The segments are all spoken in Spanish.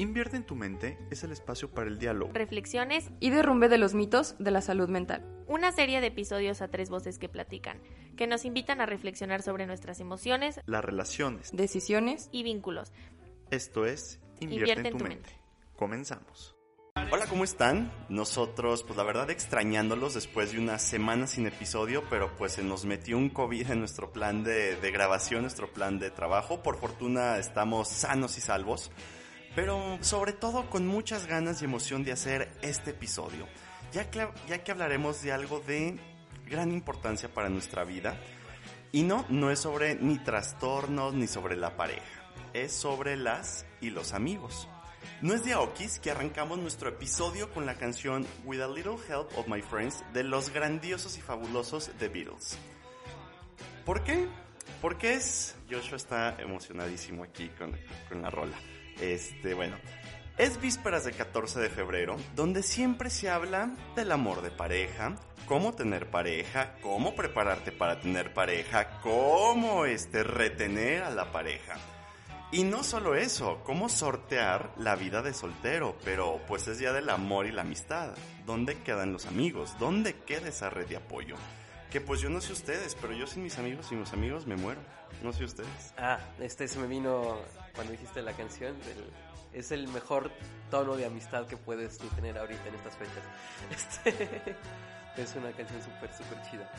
Invierte en tu mente es el espacio para el diálogo, reflexiones y derrumbe de los mitos de la salud mental. Una serie de episodios a tres voces que platican, que nos invitan a reflexionar sobre nuestras emociones, las relaciones, decisiones y vínculos. Esto es Invierte, en, tu, mente. Comenzamos. Hola, ¿cómo están? Nosotros, pues la verdad, extrañándolos después de una semana sin episodio, pero pues se nos metió un COVID en nuestro plan de, de grabación, nuestro plan de trabajo. Por fortuna estamos sanos y salvos pero sobre todo con muchas ganas y emoción de hacer este episodio, ya que, ya que hablaremos de algo de gran importancia para nuestra vida. Y no, no es sobre ni trastornos ni sobre la pareja, es sobre las y los amigos. No es de Aokis que arrancamos nuestro episodio con la canción With a Little Help of My Friends de los grandiosos y fabulosos The Beatles. ¿Por qué? Porque es... Joshua está emocionadísimo aquí con, con la rola. Este, bueno, es vísperas de 14 de febrero, donde siempre se habla del amor de pareja, cómo tener pareja, cómo prepararte para tener pareja, cómo este, retener a la pareja. Y no solo eso, cómo sortear la vida de soltero, pero pues es día del amor y la amistad. ¿Dónde quedan los amigos? ¿Dónde queda esa red de apoyo? Que pues yo no sé ustedes, pero yo sin mis amigos, sin mis amigos me muero. No sé ustedes. Ah, este se me vino cuando dijiste la canción. es el mejor tono de amistad que puedes tú tener ahorita en estas fechas. Este, es una canción súper, súper chida.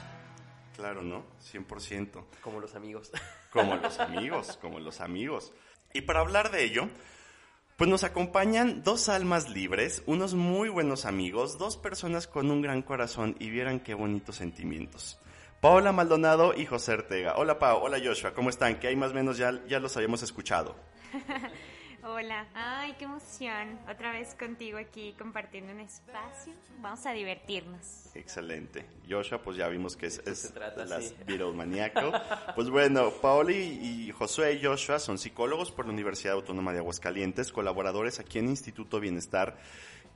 Claro, ¿no? 100%. Como los amigos. Como los amigos, como los amigos. Y para hablar de ello, pues nos acompañan dos almas libres, unos muy buenos amigos, dos personas con un gran corazón y vieran qué bonitos sentimientos. Paola Maldonado y José Ortega. Hola Pau, hola Joshua, ¿cómo están? Que hay más o menos ya, ya los habíamos escuchado. Hola, ay, qué emoción. Otra vez contigo aquí compartiendo un espacio. Vamos a divertirnos. Excelente. Joshua, pues ya vimos que es, es trata, las sí. maníaco. pues bueno, Paola y, y Josué y Joshua son psicólogos por la Universidad Autónoma de Aguascalientes, colaboradores aquí en Instituto Bienestar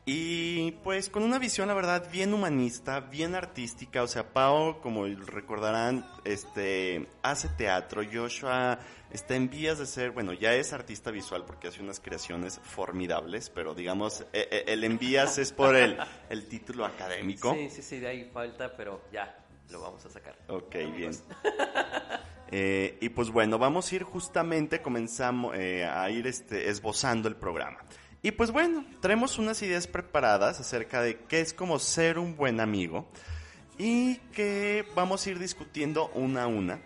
y pues con una visión, la verdad, bien humanista, bien artística. O sea, Pau, como recordarán, este, hace teatro. Joshua está en vías de ser, bueno, ya es artista visual porque hace unas creaciones formidables, pero digamos, e, e, el en vías es por el, el título académico. Sí, sí, sí, de ahí falta, pero ya, lo vamos a sacar. Ok, bien. Eh, y pues bueno, vamos a ir justamente, comenzamos eh, a ir este, esbozando el programa. Y pues bueno, traemos unas ideas preparadas acerca de qué es como ser un buen amigo y que vamos a ir discutiendo una a una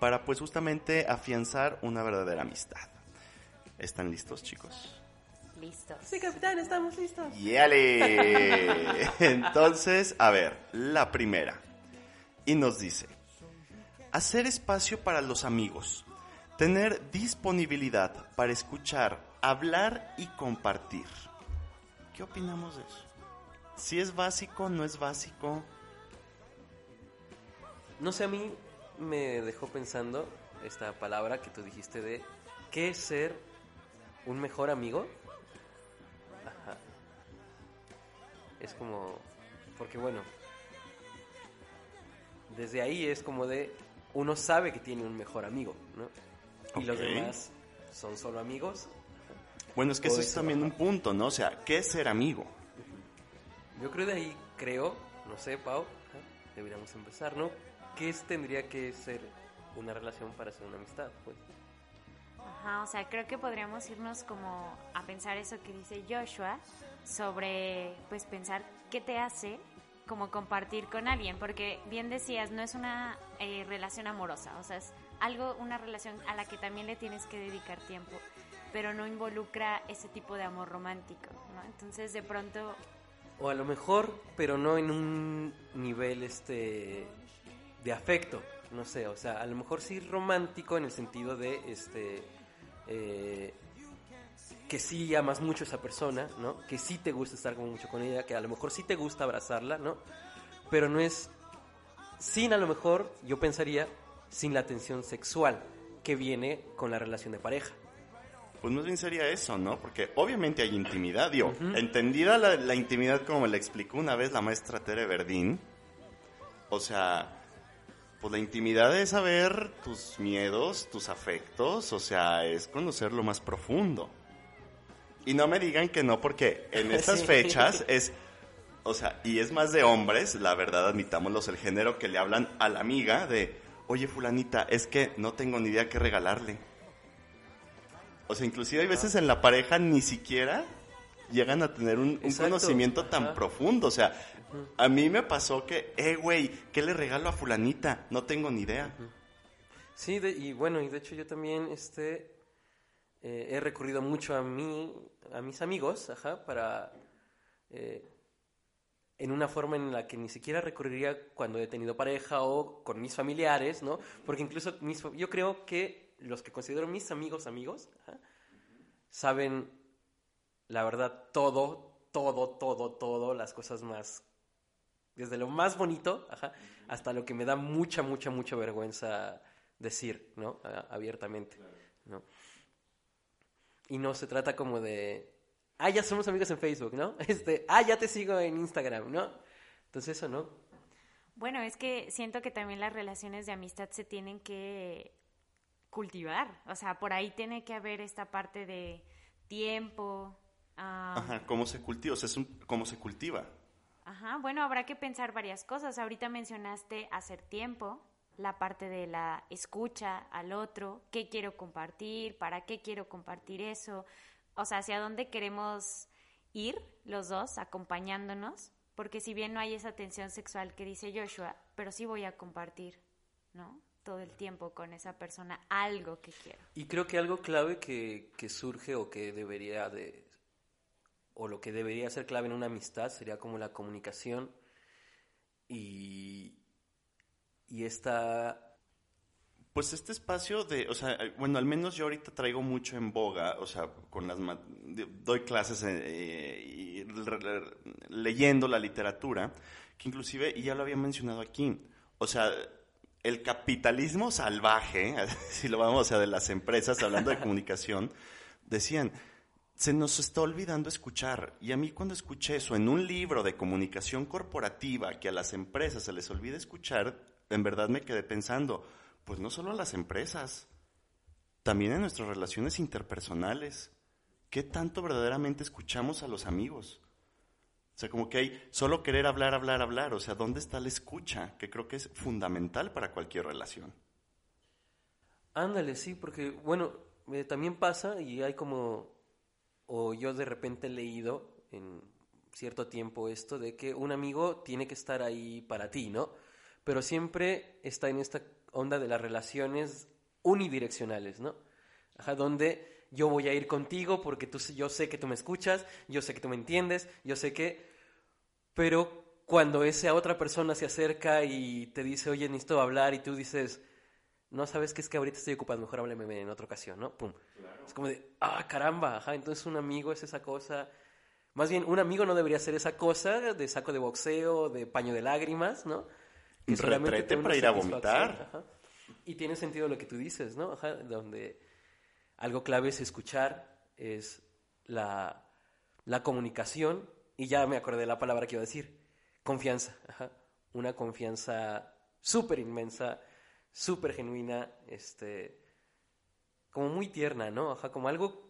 para pues justamente afianzar una verdadera amistad. ¿Están listos, chicos? Listos. Sí, capitán, estamos listos. ¡Yale! Entonces, a ver, la primera. Y nos dice, hacer espacio para los amigos, tener disponibilidad para escuchar hablar y compartir. ¿Qué opinamos de eso? Si es básico, no es básico. No sé, a mí me dejó pensando esta palabra que tú dijiste de ¿qué es ser un mejor amigo? Ajá. Es como, porque bueno, desde ahí es como de, uno sabe que tiene un mejor amigo, ¿no? Y los demás son solo amigos. Bueno, es que eso es también un punto, ¿no? O sea, ¿qué es ser amigo? Yo creo de ahí, creo, no sé, Pau, deberíamos empezar, ¿no? ¿Qué es- tendría que ser una relación para ser una amistad? Pues? Ajá, o sea, creo que podríamos irnos como a pensar eso que dice Joshua sobre, pues, pensar qué te hace como compartir con alguien, porque bien decías, no es una eh, relación amorosa, o sea, es algo, una relación a la que también le tienes que dedicar tiempo, pero no involucra ese tipo de amor romántico, ¿no? Entonces, de pronto, O a lo mejor, pero no en un nivel este de afecto, no sé, o sea, a lo mejor sí romántico en el sentido de este eh, que sí amas mucho a esa persona, ¿no? Que sí te gusta estar mucho con ella, que a lo mejor sí te gusta abrazarla, ¿no? Pero no es sin a lo mejor, yo pensaría, sin la tensión sexual que viene con la relación de pareja. Pues más bien sería eso, ¿no? Porque obviamente hay intimidad, digo, entendida la, la intimidad como me la explicó una vez la maestra Tere Verdín, o sea, pues la intimidad es saber tus miedos, tus afectos, o sea, es conocer lo más profundo. Y no me digan que no, porque en esas fechas es, o sea, y es más de hombres, la verdad, admitámoslos, el género que le hablan a la amiga de, oye, fulanita, es que no tengo ni idea qué regalarle. O sea, inclusive hay veces en la pareja ni siquiera llegan a tener un, conocimiento tan profundo. O sea, a mí me pasó que, eh, güey, ¿qué le regalo a fulanita? No tengo ni idea. Sí, y bueno, y de hecho yo también este, eh, he recurrido mucho a mí, a mis amigos, ajá, para... Eh, en una forma en la que ni siquiera recurriría cuando he tenido pareja o con mis familiares, ¿no? Porque incluso mis, yo creo que los que considero mis amigos amigos saben la verdad todo, todo, todo, todo, las cosas más, desde lo más bonito ajá, hasta lo que me da mucha, mucha, mucha vergüenza decir, ¿no? abiertamente, ¿no? Y no se trata como de, ah, ya somos amigos en Facebook, ¿no? Este, ah, ya te sigo en Instagram, ¿no? Entonces eso, ¿no? Bueno, es que siento que también las relaciones de amistad se tienen que cultivar, o sea, por ahí tiene que haber esta parte de tiempo. Ajá, ¿cómo se cultiva? O sea, es un, ¿cómo se cultiva? Ajá, bueno, habrá que pensar varias cosas. Ahorita mencionaste hacer tiempo, la parte de la escucha al otro, qué quiero compartir, para qué quiero compartir eso, o sea, hacia dónde queremos ir los dos acompañándonos, porque si bien no hay esa tensión sexual que dice Joshua, pero sí voy a compartir, ¿no? Todo el tiempo con esa persona algo que quiero. Y creo que algo clave que, que surge o que debería de, o lo que debería ser clave en una amistad sería como la comunicación y, y esta... Pues este espacio de, o sea, bueno, al menos yo ahorita traigo mucho en boga, o sea, con las doy clases eh, y leyendo la literatura, que inclusive, y ya lo había mencionado aquí, o sea, el capitalismo salvaje, si lo vamos, sea, de las empresas, hablando de comunicación, decían, se nos está olvidando escuchar. Y a mí cuando escuché eso en un libro de comunicación corporativa, que a las empresas se les olvida escuchar, en verdad me quedé pensando, pues no solo a las empresas, también en nuestras relaciones interpersonales. ¿Qué tanto verdaderamente escuchamos a los amigos? O sea, como que hay solo querer hablar, hablar, hablar. O sea, ¿dónde está la escucha? Que creo que es fundamental para cualquier relación. Ándale, sí, porque, bueno, eh, también pasa y hay como, o yo de repente he leído en cierto tiempo esto de que un amigo tiene que estar ahí para ti, ¿no? pero siempre está en esta onda de las relaciones unidireccionales, ¿no? Ajá, donde yo voy a ir contigo porque tú, yo sé que tú me escuchas, yo sé que tú me entiendes, yo sé que... Pero cuando esa otra persona se acerca y te dice, oye, necesito hablar, y tú dices, no sabes que es que ahorita estoy ocupado, mejor háblame en otra ocasión, ¿no? Pum. Es como de, ah, caramba, ajá, entonces un amigo es esa cosa. Más bien, un amigo no debería ser esa cosa de saco de boxeo, de paño de lágrimas, ¿no? retrete para ir a vomitar. Y tiene sentido lo que tú dices, ¿no? donde algo clave es escuchar, es la, la comunicación, y ya me acordé de la palabra que iba a decir, confianza, una confianza súper inmensa, súper genuina, este, como muy tierna, ¿no? Como algo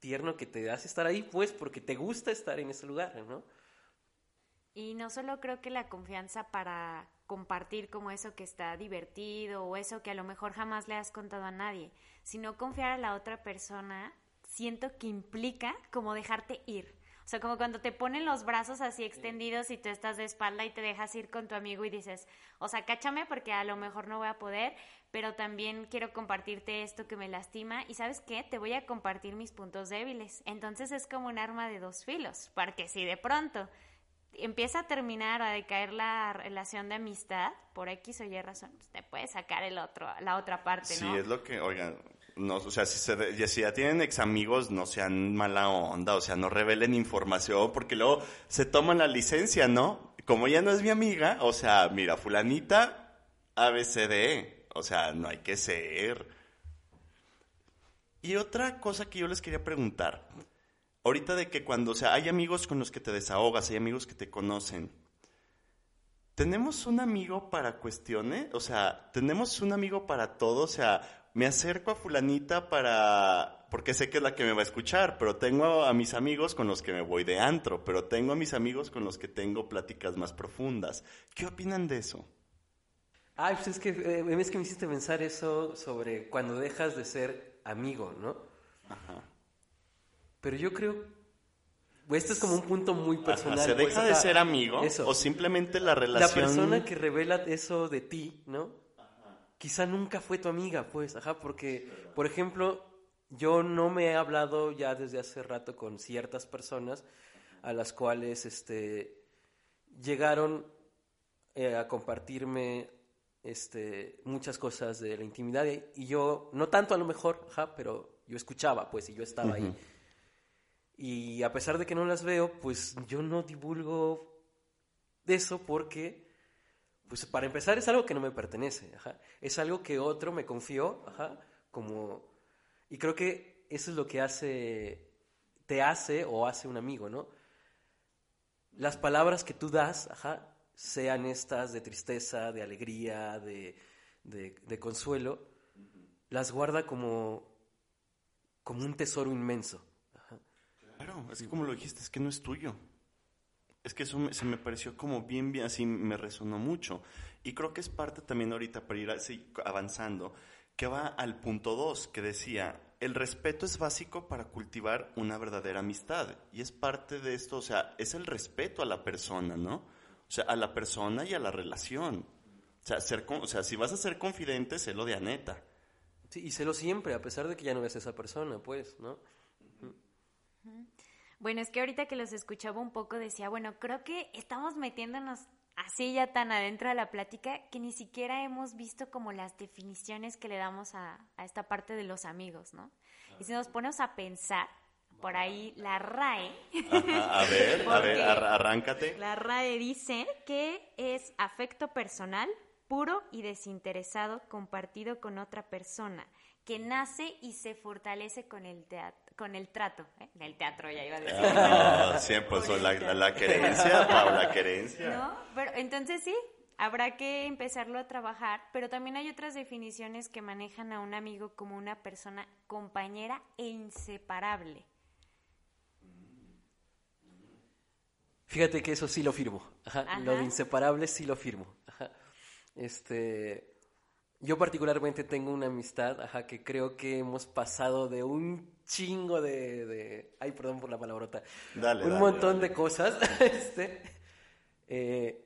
tierno que te hace estar ahí, pues, porque te gusta estar en ese lugar, ¿no? Y no solo creo que la confianza para compartir como eso que está divertido o eso que a lo mejor jamás le has contado a nadie, sino confiar a la otra persona, siento que implica como dejarte ir. O sea, como cuando te ponen los brazos así extendidos y tú estás de espalda y te dejas ir con tu amigo y dices, o sea, cáchame porque a lo mejor no voy a poder, pero también quiero compartirte esto que me lastima y sabes qué, te voy a compartir mis puntos débiles. Entonces es como un arma de dos filos, porque si de pronto empieza a terminar a decaer la relación de amistad por X o Y razón, pues, te puede sacar el otro, la otra parte, ¿no? Sí, es lo que, oigan, no, o sea, si, se, si ya tienen ex amigos, no sean mala onda, o sea, no revelen información, porque luego se toman la licencia, ¿no? Como ya no es mi amiga, o sea, mira, fulanita, ABCD, o sea, no hay que ser. Y otra cosa que yo les quería preguntar, ahorita de que cuando, o sea, hay amigos con los que te desahogas, hay amigos que te conocen. ¿Tenemos un amigo para cuestiones? O sea, ¿tenemos un amigo para todo? O sea, me acerco a fulanita para, porque sé que es la que me va a escuchar, pero tengo a mis amigos con los que me voy de antro, pero tengo a mis amigos con los que tengo pláticas más profundas. ¿Qué opinan de eso? Ay, pues es que, eh, es que me hiciste pensar eso sobre cuando dejas de ser amigo, ¿no? Ajá. Pero yo creo, este es como un punto muy personal. ¿Se pues, deja de ser amigo? O simplemente la relación... La persona que revela eso de ti, ¿no? Quizá nunca fue tu amiga, pues, ajá, porque, por ejemplo, yo no me he hablado ya desde hace rato con ciertas personas a las cuales, este, llegaron eh, a compartirme este, muchas cosas de la intimidad y yo, no tanto a lo mejor, pero yo escuchaba, pues, y yo estaba ahí. Y a pesar de que no las veo, pues yo no divulgo eso porque, pues para empezar es algo que no me pertenece, es algo que otro me confió, como, y creo que eso es lo que hace, te hace o hace un amigo, ¿no? Las palabras que tú das, ajá, sean estas de tristeza, de alegría, de, de, consuelo, las guarda como, como un tesoro inmenso. Claro, es que como lo dijiste, es que no es tuyo. Es que eso se me pareció como bien, bien, así me resonó mucho. Y creo que es parte también ahorita para ir así, avanzando, que va al punto dos, que decía, el respeto es básico para cultivar una verdadera amistad. Y es parte de esto, o sea, es el respeto a la persona, ¿no? O sea, a la persona y a la relación. O sea, ser, o sea si vas a ser confidente, sélo de Aneta. Sí, y sélo siempre, a pesar de que ya no ves esa persona, pues, ¿no? Bueno, es que ahorita que los escuchaba un poco decía, bueno, creo que estamos metiéndonos así ya tan adentro de la plática que ni siquiera hemos visto como las definiciones que le damos a, a esta parte de los amigos, ¿no? Y si nos ponemos a pensar, por ahí la RAE. a ver, a ver, arráncate. La RAE dice que es afecto personal, puro y desinteresado compartido con otra persona, que nace y se fortalece con el teatro. Con el trato, ¿eh? el teatro ya iba a decir. Ah, siempre son la, la, querencia, Paula, querencia. ¿No? Pero entonces sí, habrá que empezarlo a trabajar, pero también hay otras definiciones que manejan a un amigo como una persona compañera e inseparable. Fíjate que eso sí lo firmo. Lo de inseparable sí lo firmo. Este, yo particularmente tengo una amistad, ajá, que creo que hemos pasado de un chingo de, ay, perdón por la palabrota, un montón de cosas, este, eh,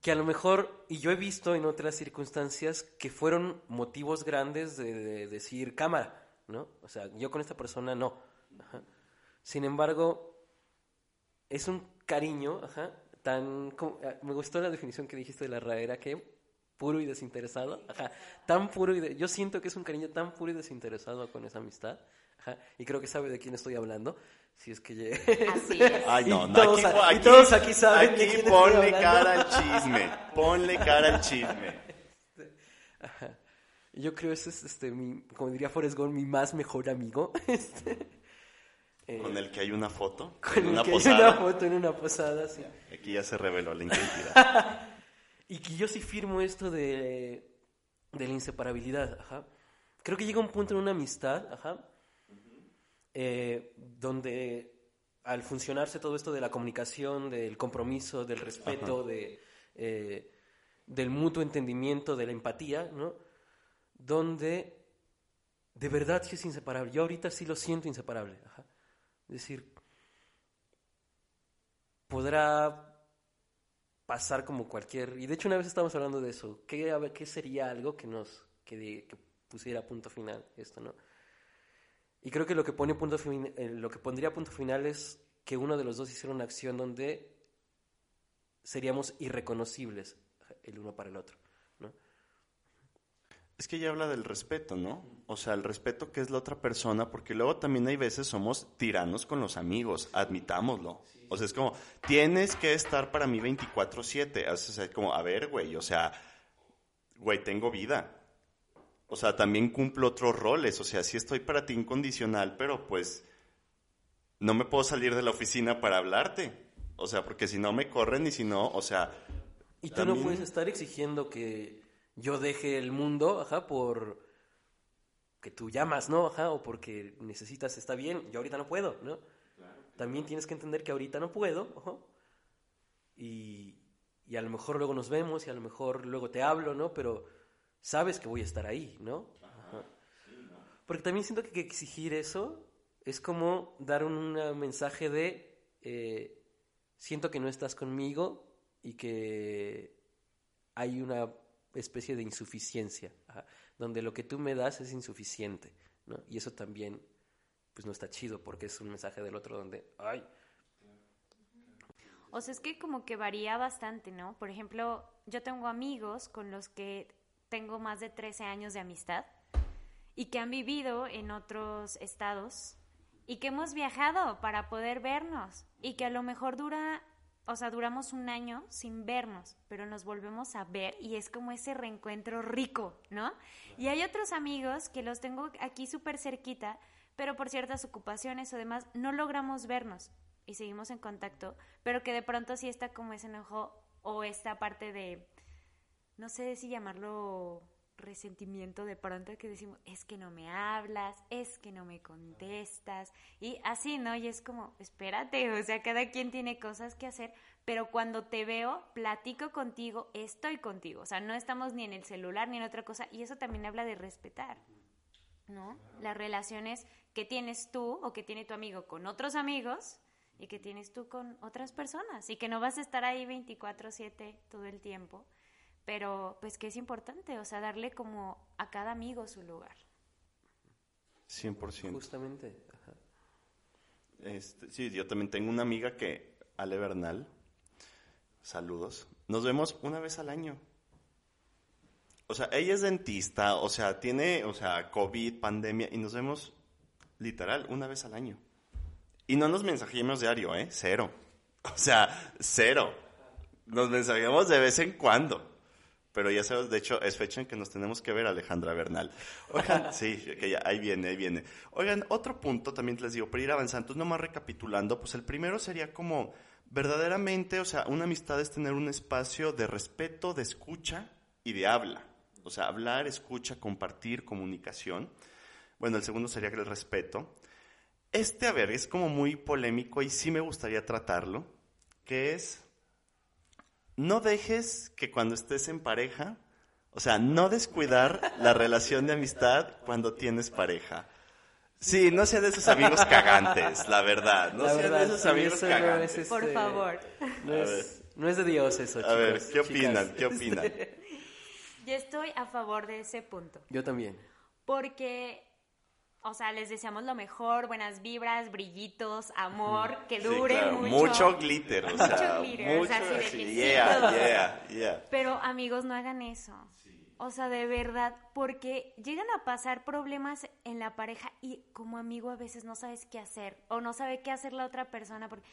que a lo mejor, y yo he visto en otras circunstancias que fueron motivos grandes de, decir cámara, ¿no? O sea, yo con esta persona no. Sin embargo, es un cariño, ajá, tan... Ah, me gustó la definición que dijiste de la raera, que puro y desinteresado, ajá, tan puro y... yo siento que es un cariño tan puro y desinteresado con esa amistad, ajá, y creo que sabe de quién estoy hablando, si es que llegue... Así es. Ay, no, no, todos, aquí, y todos aquí saben aquí ponle cara al chisme, ponle cara al chisme. Ajá. Yo creo ese es, este, mi, como diría Forrest Gump, mi más mejor amigo, este... Eh, con el que hay una foto. Con una que posada. hay una foto en una posada, sí. Aquí ya se reveló la identidad. y que yo sí firmo esto de, de la inseparabilidad, ajá. Creo que llega un punto en una amistad, ajá, eh, donde al funcionarse todo esto de la comunicación, del compromiso, del respeto, de, eh, del mutuo entendimiento, de la empatía, ¿no? Donde de verdad sí es inseparable. Yo ahorita sí lo siento inseparable. Ajá. Es decir, podrá pasar como cualquier... Y de hecho una vez estábamos hablando de eso. ¿Qué, a qué sería algo que nos... Que, pusiera punto final esto, ¿no? Y creo que lo que, pone punto eh, lo que pondría punto final es que uno de los dos hiciera una acción donde seríamos irreconocibles el uno para el otro. Es que ella habla del respeto, ¿no? O sea, el respeto que es la otra persona, porque luego también hay veces somos tiranos con los amigos, admitámoslo. O sea, es como, tienes que estar para mí 24/7. O como, a ver, güey, o sea, güey, tengo vida. O sea, también cumplo otros roles. O sea, sí estoy para ti incondicional, pero pues no me puedo salir de la oficina para hablarte. O sea, porque si no me corren y si no, o sea... Y tú no puedes estar exigiendo que yo deje el mundo, ajá, por, que tú llamas, ¿no? Ajá, o porque necesitas, está bien, yo ahorita no puedo, ¿no? También tienes que entender que ahorita no puedo, ajá, y, y a lo mejor luego nos vemos y a lo mejor luego te hablo, ¿no? Pero sabes que voy a estar ahí, ¿no? Porque también siento que, exigir eso es como dar un, mensaje de eh, siento que no estás conmigo y que hay una especie de insuficiencia, donde lo que tú me das es insuficiente, ¿no? Y eso también, pues no está chido porque es un mensaje del otro donde, ay. O sea, es que como que varía bastante, ¿no? Por ejemplo, yo tengo amigos con los que tengo más de 13 años de amistad y que han vivido en otros estados y que hemos viajado para poder vernos y que a lo mejor dura, o sea, duramos un año sin vernos, pero nos volvemos a ver y es como ese reencuentro rico, ¿no? Y hay otros amigos que los tengo aquí súper cerquita, pero por ciertas ocupaciones o demás no logramos vernos y seguimos en contacto, pero que de pronto sí está como ese enojo o esta parte de, no sé si llamarlo resentimiento de pronto que decimos, es que no me hablas, es que no me contestas, y así, ¿no? Y es como, espérate, o sea, cada quien tiene cosas que hacer, pero cuando te veo, platico contigo, estoy contigo, o sea, no estamos ni en el celular ni en otra cosa, y eso también habla de respetar, ¿no? Las relaciones que tienes tú o que tiene tu amigo con otros amigos y que tienes tú con otras personas, y que no vas a estar ahí 24/7 todo el tiempo pero pues que es importante, o sea, darle como a cada amigo su lugar. 100%. Justamente. Este, sí, yo también tengo una amiga que, Ale Bernal, saludos, nos vemos una vez al año. O sea, ella es dentista, o sea, tiene, o sea, COVID, pandemia, y nos vemos literal una vez al año. Y no nos mensajemos diario, ¿eh? Cero. O sea, cero. Nos mensajemos de vez en cuando. Pero ya sabes, de hecho, es fecha en que nos tenemos que ver, Alejandra Bernal. Oigan, sí, que ya, ahí viene, ahí viene. Oigan, otro punto también les digo, para ir avanzando, nomás recapitulando, pues el primero sería como, verdaderamente, o sea, una amistad es tener un espacio de respeto, de escucha y de habla. O sea, hablar, escucha, compartir, comunicación. Bueno, el segundo sería el respeto. Este, a ver, es como muy polémico y sí me gustaría tratarlo, que es no dejes que cuando estés en pareja, o sea, no descuidar la relación de amistad cuando tienes pareja. Sí, no sean de esos amigos cagantes, la verdad. No sean de esos amigos cagantes. Este, Por favor. No es, de Dios eso, chicos. A ver, ¿qué opinan? ¿Qué opinan? Yo estoy a favor de ese punto. Yo también. Porque o sea, les deseamos lo mejor, buenas vibras, brillitos, amor, que dure mucho. Mucho glitter, o sea, mucho glitter, mucho, así yeah, yeah, yeah. Pero amigos, no hagan eso. O sea, de verdad, porque llegan a pasar problemas en la pareja y como amigo a veces no sabes qué hacer o no sabe qué hacer la otra persona porque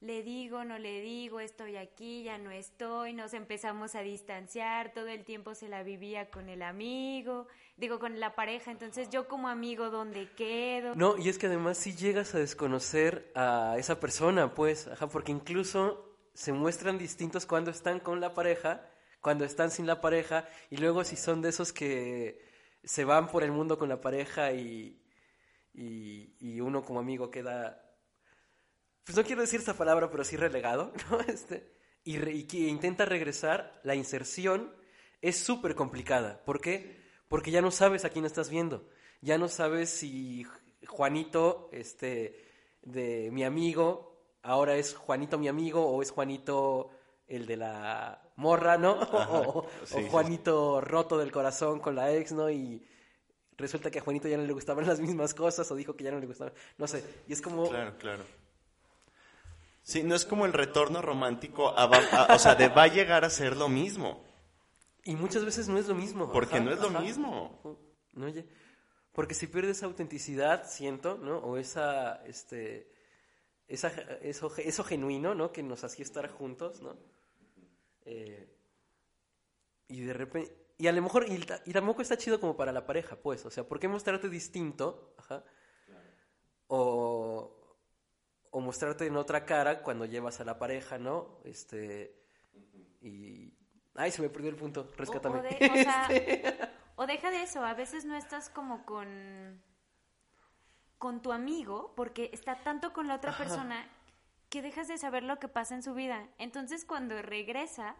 le digo, no le digo, estoy aquí, ya no estoy, nos empezamos a distanciar, todo el tiempo se la vivía con el amigo, digo, con la pareja, entonces yo como amigo, ¿dónde quedo? No, y es que además si llegas a desconocer a esa persona, pues, ajá, porque incluso se muestran distintos cuando están con la pareja, cuando están sin la pareja, y luego si son de esos que se van por el mundo con la pareja y, y, y uno como amigo queda pues no quiero decir esta palabra, pero sí relegado, ¿no? Este, y, que intenta regresar, la inserción es súper complicada. ¿Por qué? Porque ya no sabes a quién estás viendo. Ya no sabes si Juanito, este, de mi amigo, ahora es Juanito mi amigo o es Juanito el de la morra, ¿no? o, Juanito roto del corazón con la ex, ¿no? Y resulta que a Juanito ya no le gustaban las mismas cosas o dijo que ya no le gustaban, no sé. Y es como... Claro, claro Sí, no es como el retorno romántico, o sea, de va a llegar a ser lo mismo. Y muchas veces no es lo mismo. Porque no es lo mismo. No, oye, porque si pierdes autenticidad, siento, ¿no? O esa, este, esa, eso, eso genuino, ¿no? Que nos hacía estar juntos, ¿no? Eh, y de repente, y a lo mejor, y, y, tampoco está chido como para la pareja, pues, o sea, ¿por qué mostrarte distinto? Ajá. O, o mostrarte en otra cara cuando llevas a la pareja, ¿no? Este y ay, se me perdió el punto, rescátame. O, O deja de eso, a veces no estás como con con tu amigo porque está tanto con la otra persona que dejas de saber lo que pasa en su vida. Entonces cuando regresa,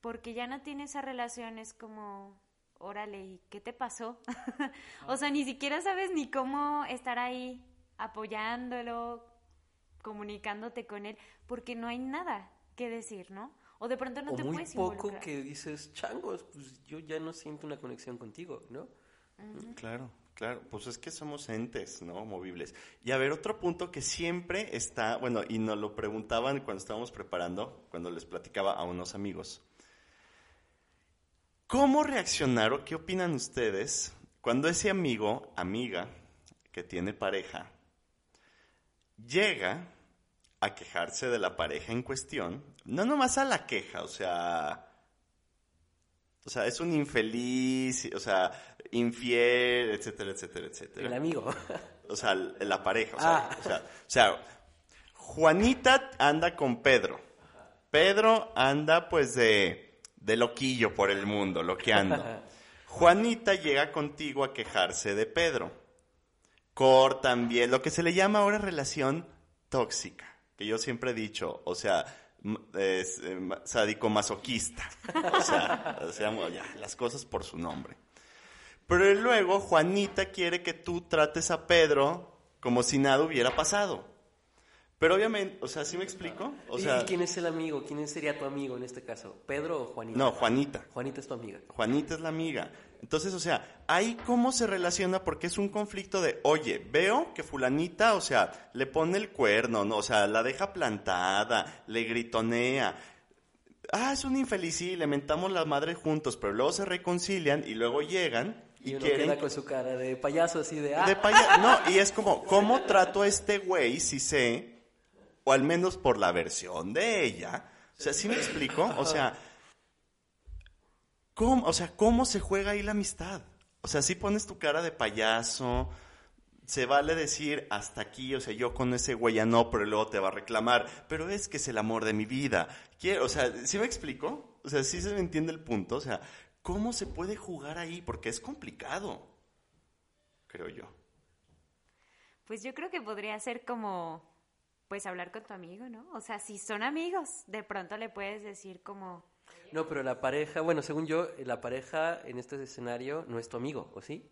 porque ya no tiene esa relación, es como, órale, ¿y qué te pasó? o sea, ni siquiera sabes ni cómo estar ahí apoyándolo, comunicándote con él, porque no hay nada que decir, ¿no? O de pronto no o te muy puedes poco involucrar. que dices, changos, pues yo ya no siento una conexión contigo, ¿no? Claro, claro, pues es que somos entes, ¿no? Movibles. Y a ver, otro punto que siempre está, bueno, y nos lo preguntaban cuando estábamos preparando, cuando les platicaba a unos amigos. ¿Cómo reaccionar o qué opinan ustedes cuando ese amigo, amiga, que tiene pareja, llega a quejarse de la pareja en cuestión? No nomás a la queja, o sea, o sea, es un infeliz, o sea, infiel, etcétera, etcétera, etcétera. El amigo. O sea, la pareja. O sea, Ah. o, sea, o sea, Juanita anda con Pedro. Pedro anda pues de, de loquillo por el mundo, loqueando. Juanita llega contigo a quejarse de Pedro. Cor también, lo que se le llama ahora relación tóxica, que yo siempre he dicho, o sea, es, eh, ma- sádico-masoquista. O sea, o sea, ya, las cosas por su nombre. Pero luego Juanita quiere que tú trates a Pedro como si nada hubiera pasado. Pero obviamente, o sea, ¿sí me explico? O ¿Y- sea, ¿Y quién es el amigo? ¿Quién sería tu amigo en este caso? ¿Pedro o Juanita? no, Juanita. Juanita es tu amiga. Juanita es la amiga. Entonces, o sea, ahí cómo se relaciona porque es un conflicto de, oye, veo que fulanita, o sea, le pone el cuerno, ¿no? O sea, la deja plantada, le gritonea. Ah, es un infeliz, sí, le mentamos la madre juntos, pero luego se reconcilian y luego llegan y, Y uno quieren queda con su cara de payaso así de... ¡Ah! de paya- No, y es como, ¿cómo trato a este güey si sé, o al menos por la versión de ella? O sea, ¿sí me explico? O sea, ¿cómo, o sea, ¿cómo se juega ahí la amistad? O sea, si pones tu cara de payaso, se vale decir hasta aquí, o sea, yo con ese güey ya no, pero luego te va a reclamar, pero es que es el amor de mi vida. Quiero, o sea, ¿sí me explico? O sea, sí se me entiende el punto, o sea, ¿cómo se puede jugar ahí? Porque es complicado, creo yo. Pues yo creo que podría ser como, pues hablar con tu amigo, ¿no? O sea, si son amigos, de pronto le puedes decir como, No, pero la pareja, bueno, según yo, la pareja en este escenario no es tu amigo, ¿o sí?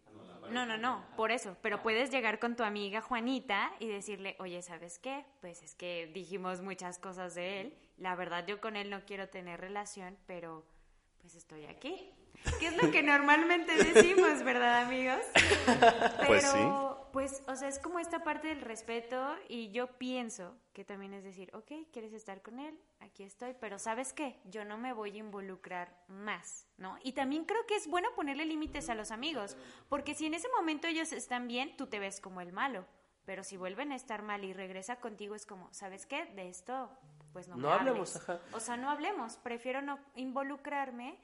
no, no, no, por eso, pero puedes llegar con tu amiga Juanita y decirle, oye, ¿sabes qué? Pues es que dijimos muchas cosas de él, la verdad yo con él no quiero tener relación, pero pues estoy aquí. ¿Qué es lo que normalmente decimos, verdad, amigos? Pero, Pues sí. pues, o sea, es como esta parte del respeto y yo pienso que también es decir, ok, ¿quieres estar con él? Aquí estoy, pero ¿sabes qué? Yo no me voy a involucrar más, ¿no? Y también creo que es bueno ponerle límites a los amigos, porque si en ese momento ellos están bien, tú te ves como el malo, pero si vuelven a estar mal y regresa contigo es como, ¿sabes qué? De esto, pues no, No me hablemos, ajá. O sea, no hablemos, prefiero no involucrarme,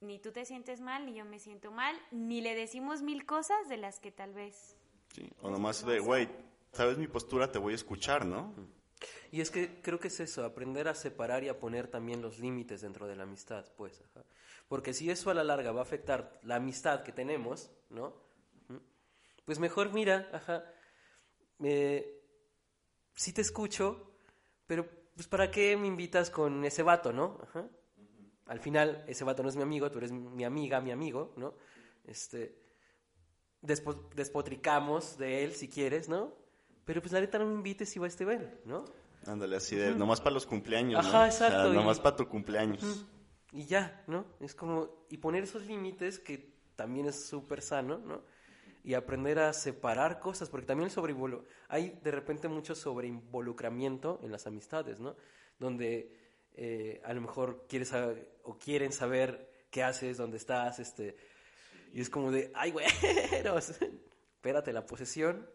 ni tú te sientes mal, ni yo me siento mal, ni le decimos mil cosas de las que tal vez... Sí, o nomás de, güey, sabes mi postura, te voy a escuchar, ¿no? Y es que creo que es eso, aprender a separar y a poner también los límites dentro de la amistad, pues. ajá. Porque si eso a la larga va a afectar la amistad que tenemos, ¿no? Pues mejor mira, ajá, eh, sí te escucho, pero pues ¿para qué me invitas con ese vato, no? Ajá. Al final, ese vato no es mi amigo, tú eres mi amiga, mi amigo, ¿no? Este, despo- despotricamos de él si quieres, ¿no? Pero pues la neta no me invites si va a este ver, ¿no? Ándale, así de, nomás para los cumpleaños, ¿no? Ajá, exacto, O sea, y- nomás para tu cumpleaños. Y ya, ¿no? Es como, y poner esos límites que también es súper sano, ¿no? Y aprender a separar cosas, porque también el sobreinvolu- hay de repente mucho sobreinvolucramiento en las amistades, ¿no? Donde eh, a lo mejor quieres saber, o quieren saber qué haces, dónde estás, este, y es como de, ay, güeros, espérate, la posesión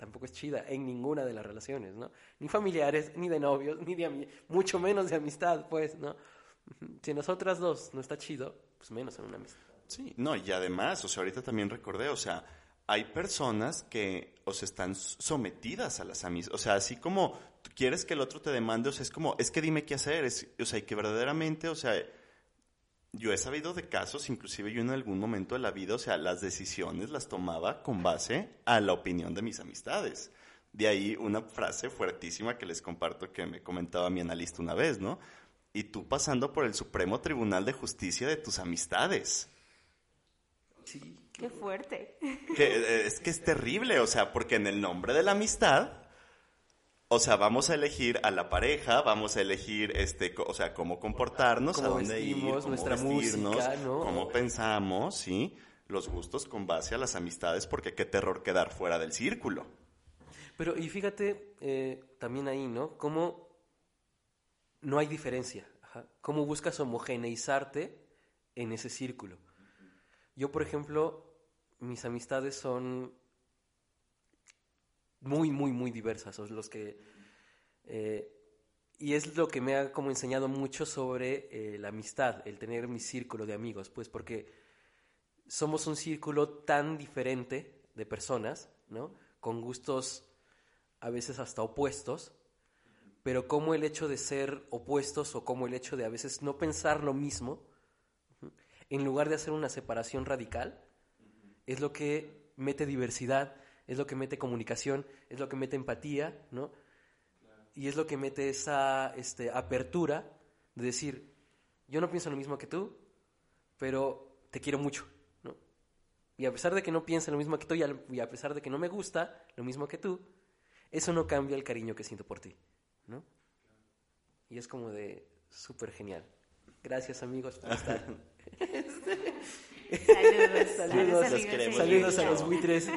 tampoco es chida en ninguna de las relaciones, ¿no? Ni familiares, ni de novios, ni de mucho menos de amistad, pues, ¿no? Si nosotras dos no está chido, pues menos en una amistad. Sí, no, y además, o sea, ahorita también recordé, o sea, hay personas que, o sea, están sometidas a las amistades, o sea, así como quieres que el otro te demande, o sea, es como, es que dime qué hacer, es, o sea, y que verdaderamente, o sea, yo he sabido de casos, inclusive yo en algún momento de la vida, o sea, las decisiones las tomaba con base a la opinión de mis amistades. De ahí una frase fuertísima que les comparto que me comentaba mi analista una vez, ¿no? Y tú pasando por el Supremo Tribunal de Justicia de tus amistades. Sí. Qué fuerte. Eh, es que es terrible, o sea, porque en el nombre de la amistad o sea, vamos a elegir a la pareja, vamos a elegir, este, o sea, cómo comportarnos, a dónde ir, cómo nuestra vestirnos, cómo pensamos, ¿sí? Los gustos con base a las amistades, porque qué terror quedar fuera del círculo. Pero, y fíjate, eh, también ahí, ¿no? Cómo no hay diferencia. Cómo buscas homogeneizarte en ese círculo. Yo, por ejemplo, mis amistades son muy, muy, muy diversas. los que, eh, y es lo que me ha como enseñado mucho sobre eh, la amistad, el tener mi círculo de amigos, pues porque somos un círculo tan diferente de personas, ¿no? Con gustos a veces hasta opuestos, pero como el hecho de ser opuestos o como el hecho de a veces no pensar lo mismo, en lugar de hacer una separación radical, es lo que mete diversidad es lo que mete comunicación, es lo que mete empatía, ¿no? Y es lo que mete esa este, apertura de decir, yo no pienso lo mismo que tú, pero te quiero mucho, ¿no? Y a pesar de que no piense lo mismo que tú y a, pesar de que no me gusta lo mismo que tú, eso no cambia el cariño que siento por ti, ¿no? Y es como de súper genial. Gracias amigos por estar. Saludos. Saludos, saludos, a los buitres.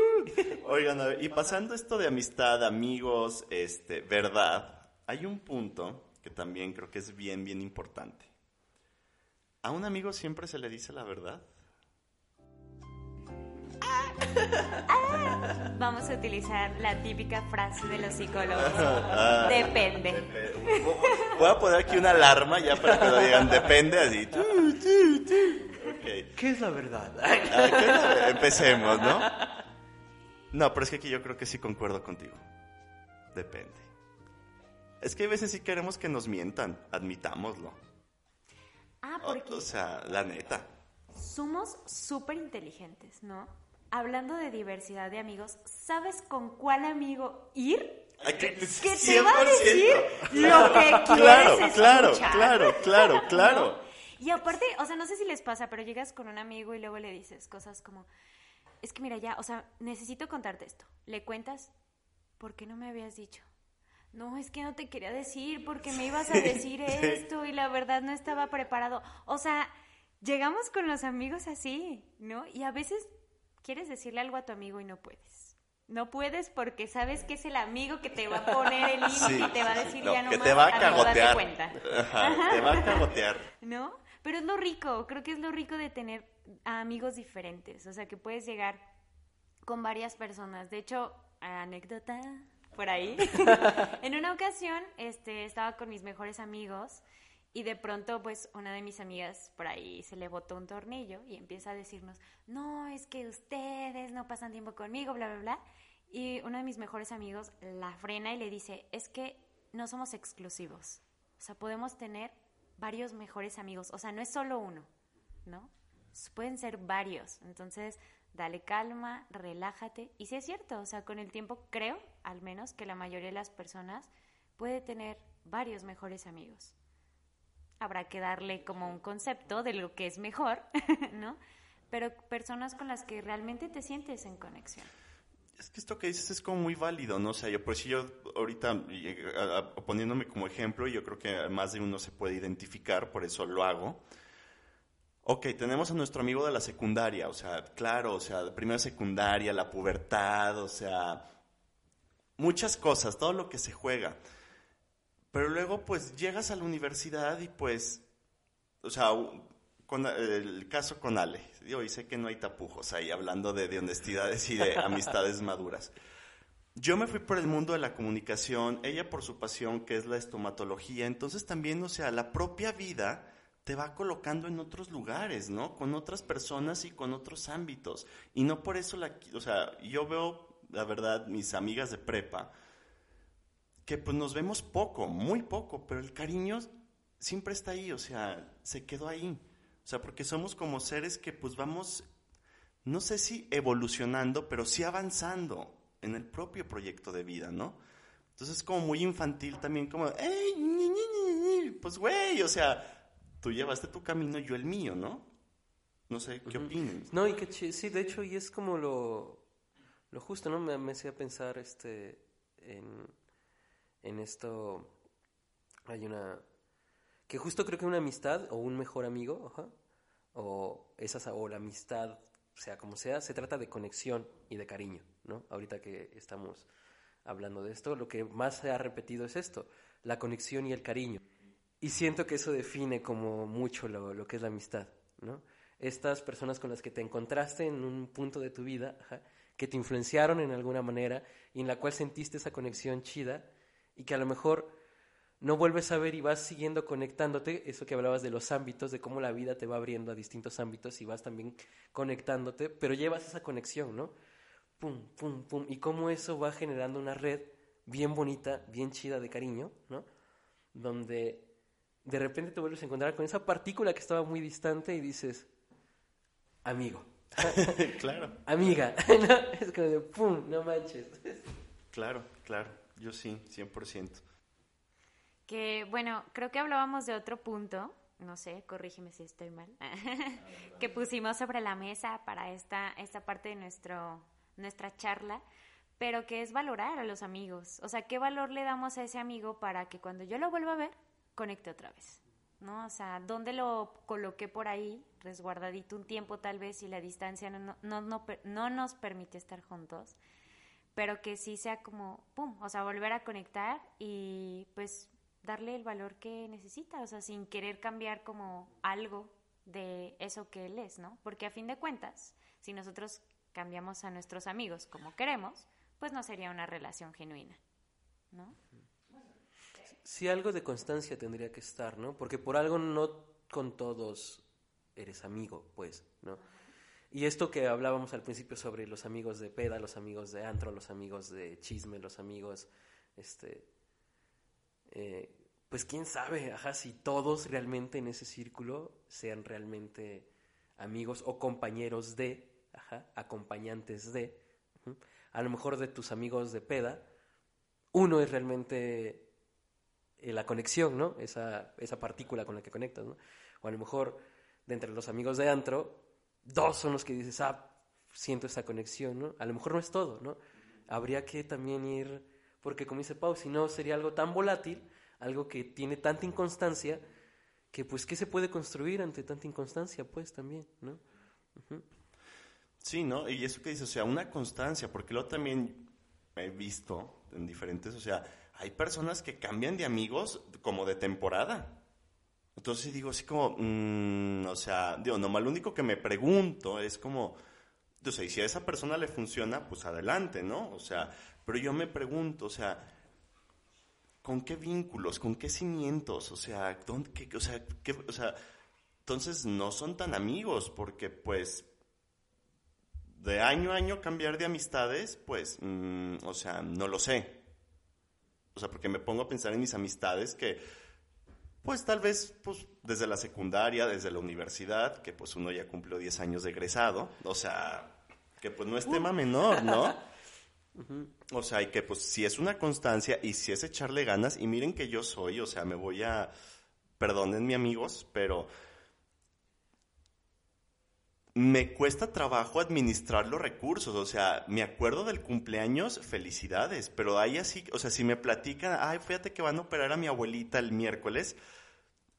Oigan, y pasando esto de amistad, amigos, este, verdad, hay un punto que también creo que es bien, bien importante. ¿A un amigo siempre se le dice la verdad? Vamos a utilizar la típica frase de los psicólogos. Ah. depende. Voy a poner aquí una alarma ya para que lo digan. Depende así. ¿Qué es la verdad? Ah, Empecemos, ¿no? No, pero es que aquí yo creo que sí concuerdo contigo. Depende. Es que a veces sí queremos que nos mientan, admitámoslo. Ah, porque... O, sea, la neta. Somos súper inteligentes, ¿no? Hablando de diversidad de amigos, ¿sabes con cuál amigo ir? Que, te va a decir lo que quieres Claro, claro, claro, claro, claro. Y aparte, o sea, no sé si les pasa, pero llegas con un amigo y luego le dices cosas como, es que mira, ya, o sea, necesito contarte esto. Le cuentas, ¿por qué no me habías dicho? No, es que no te quería decir porque me ibas a decir esto y la verdad no estaba preparado. O sea, llegamos con los amigos así, ¿no? Y a veces quieres decirle algo a tu amigo y no puedes. No puedes porque sabes que es el amigo que te va a poner el límite y te va a decir ya no que te va a cagotear. cuenta. te va a cagotear. ¿No? Pero es lo rico, creo que es lo rico de tener amigos diferentes, o sea, que puedes llegar con varias personas. De hecho, anécdota por ahí. en una ocasión, este, estaba con mis mejores amigos y de pronto, pues, una de mis amigas por ahí se le botó un tornillo y empieza a decirnos, no, es que ustedes no pasan tiempo conmigo, bla, bla, bla. Y uno de mis mejores amigos la frena y le dice, es que no somos exclusivos. O sea, podemos tener varios mejores amigos. O sea, no es solo uno, ¿no? Pueden ser varios. Entonces, dale calma, relájate. Y sí es cierto, o sea, con el tiempo creo, al menos, que la mayoría de las personas puede tener varios mejores amigos. Habrá que darle como un concepto de lo que es mejor, ¿no? Pero personas con las que realmente te sientes en conexión. Es que esto que dices es como muy válido, ¿no? O sea, yo por si yo ahorita poniéndome como ejemplo, yo creo que más de uno se puede identificar, por eso lo hago. Ok, tenemos a nuestro amigo de la secundaria, o sea, claro, o sea, primera secundaria, la pubertad, o sea, muchas cosas, todo lo que se juega. Pero luego, pues, llegas a la universidad y pues, o sea, con el caso con Ale, yo sé que no hay tapujos ahí hablando de, honestidades y de amistades maduras. Yo me fui por el mundo de la comunicación, ella por su pasión que es la estomatología, entonces también, o sea, la propia vida te va colocando en otros lugares, ¿no? Con otras personas y con otros ámbitos. Y no por eso la, o sea, yo veo, la verdad, mis amigas de prepa, que pues nos vemos poco, muy poco, pero el cariño siempre está ahí, o sea, se quedó ahí. O sea, porque somos como seres que pues vamos, no sé si evolucionando, pero sí avanzando en el propio proyecto de vida, ¿no? Entonces es como muy infantil también, como, ¡Ey, pues güey! O sea, tú llevaste tu camino, yo el mío, ¿no? No sé, ¿qué opinas? No, y que sí, de hecho, y es como lo, lo justo, ¿no? Me, me hacía pensar este, en, en esto. Hay una. Que justo creo que una amistad o un mejor amigo, o, esas, o la amistad, sea como sea, se trata de conexión y de cariño, ¿no? Ahorita que estamos hablando de esto, lo que más se ha repetido es esto, la conexión y el cariño. Y siento que eso define como mucho lo, lo que es la amistad, ¿no? Estas personas con las que te encontraste en un punto de tu vida, que te influenciaron en alguna manera y en la cual sentiste esa conexión chida y que a lo mejor no vuelves a ver y vas siguiendo conectándote, eso que hablabas de los ámbitos, de cómo la vida te va abriendo a distintos ámbitos y vas también conectándote, pero llevas esa conexión, ¿no? Pum, pum, pum, y cómo eso va generando una red bien bonita, bien chida de cariño, ¿no? Donde de repente te vuelves a encontrar con esa partícula que estaba muy distante y dices, amigo. claro. Amiga. es como de, pum, no manches. claro, claro. Yo sí, 100%. Que bueno, creo que hablábamos de otro punto, no sé, corrígeme si estoy mal, que pusimos sobre la mesa para esta, esta parte de nuestro, nuestra charla, pero que es valorar a los amigos. O sea, ¿qué valor le damos a ese amigo para que cuando yo lo vuelva a ver, conecte otra vez? ¿No? O sea, ¿dónde lo coloqué por ahí, resguardadito un tiempo tal vez, y la distancia no, no, no, no nos permite estar juntos? pero que sí sea como, ¡pum!, o sea, volver a conectar y pues darle el valor que necesita, o sea, sin querer cambiar como algo de eso que él es, ¿no? Porque a fin de cuentas, si nosotros cambiamos a nuestros amigos como queremos, pues no sería una relación genuina, ¿no? Sí, algo de constancia tendría que estar, ¿no? Porque por algo no con todos eres amigo, pues, ¿no? Y esto que hablábamos al principio sobre los amigos de peda, los amigos de antro, los amigos de chisme, los amigos, este, eh, pues quién sabe, ajá, si todos realmente en ese círculo sean realmente amigos o compañeros de, ajá, acompañantes de, a lo mejor de tus amigos de peda, uno es realmente eh, la conexión, ¿no? Esa, esa partícula con la que conectas, ¿no? O a lo mejor de entre los amigos de antro, dos son los que dices, ah, siento esa conexión, ¿no? A lo mejor no es todo, ¿no? Habría que también ir, porque como dice Pau, si no sería algo tan volátil, algo que tiene tanta inconstancia, que pues, ¿qué se puede construir ante tanta inconstancia? Pues también, ¿no? Sí, ¿no? Y eso que dices, o sea, una constancia, porque lo también he visto en diferentes, o sea, hay personas que cambian de amigos como de temporada. Entonces digo así como, mm, o sea, digo, nomás lo único que me pregunto es como, o sea, y si a esa persona le funciona, pues adelante, ¿no? O sea, pero yo me pregunto, o sea, ¿con qué vínculos, con qué cimientos? O sea, ¿dónde, qué, o sea, qué, o sea, entonces no son tan amigos porque pues de año a año cambiar de amistades, pues, mm, o sea, no lo sé. O sea, porque me pongo a pensar en mis amistades que pues tal vez pues, desde la secundaria, desde la universidad, que pues uno ya cumplió 10 años de egresado, o sea, que pues no es tema menor, ¿no? O sea, y que pues si es una constancia y si es echarle ganas, y miren que yo soy, o sea, me voy a, perdonen mi amigos, pero me cuesta trabajo administrar los recursos, o sea, me acuerdo del cumpleaños, felicidades, pero ahí así, o sea, si me platican, ay, fíjate que van a operar a mi abuelita el miércoles,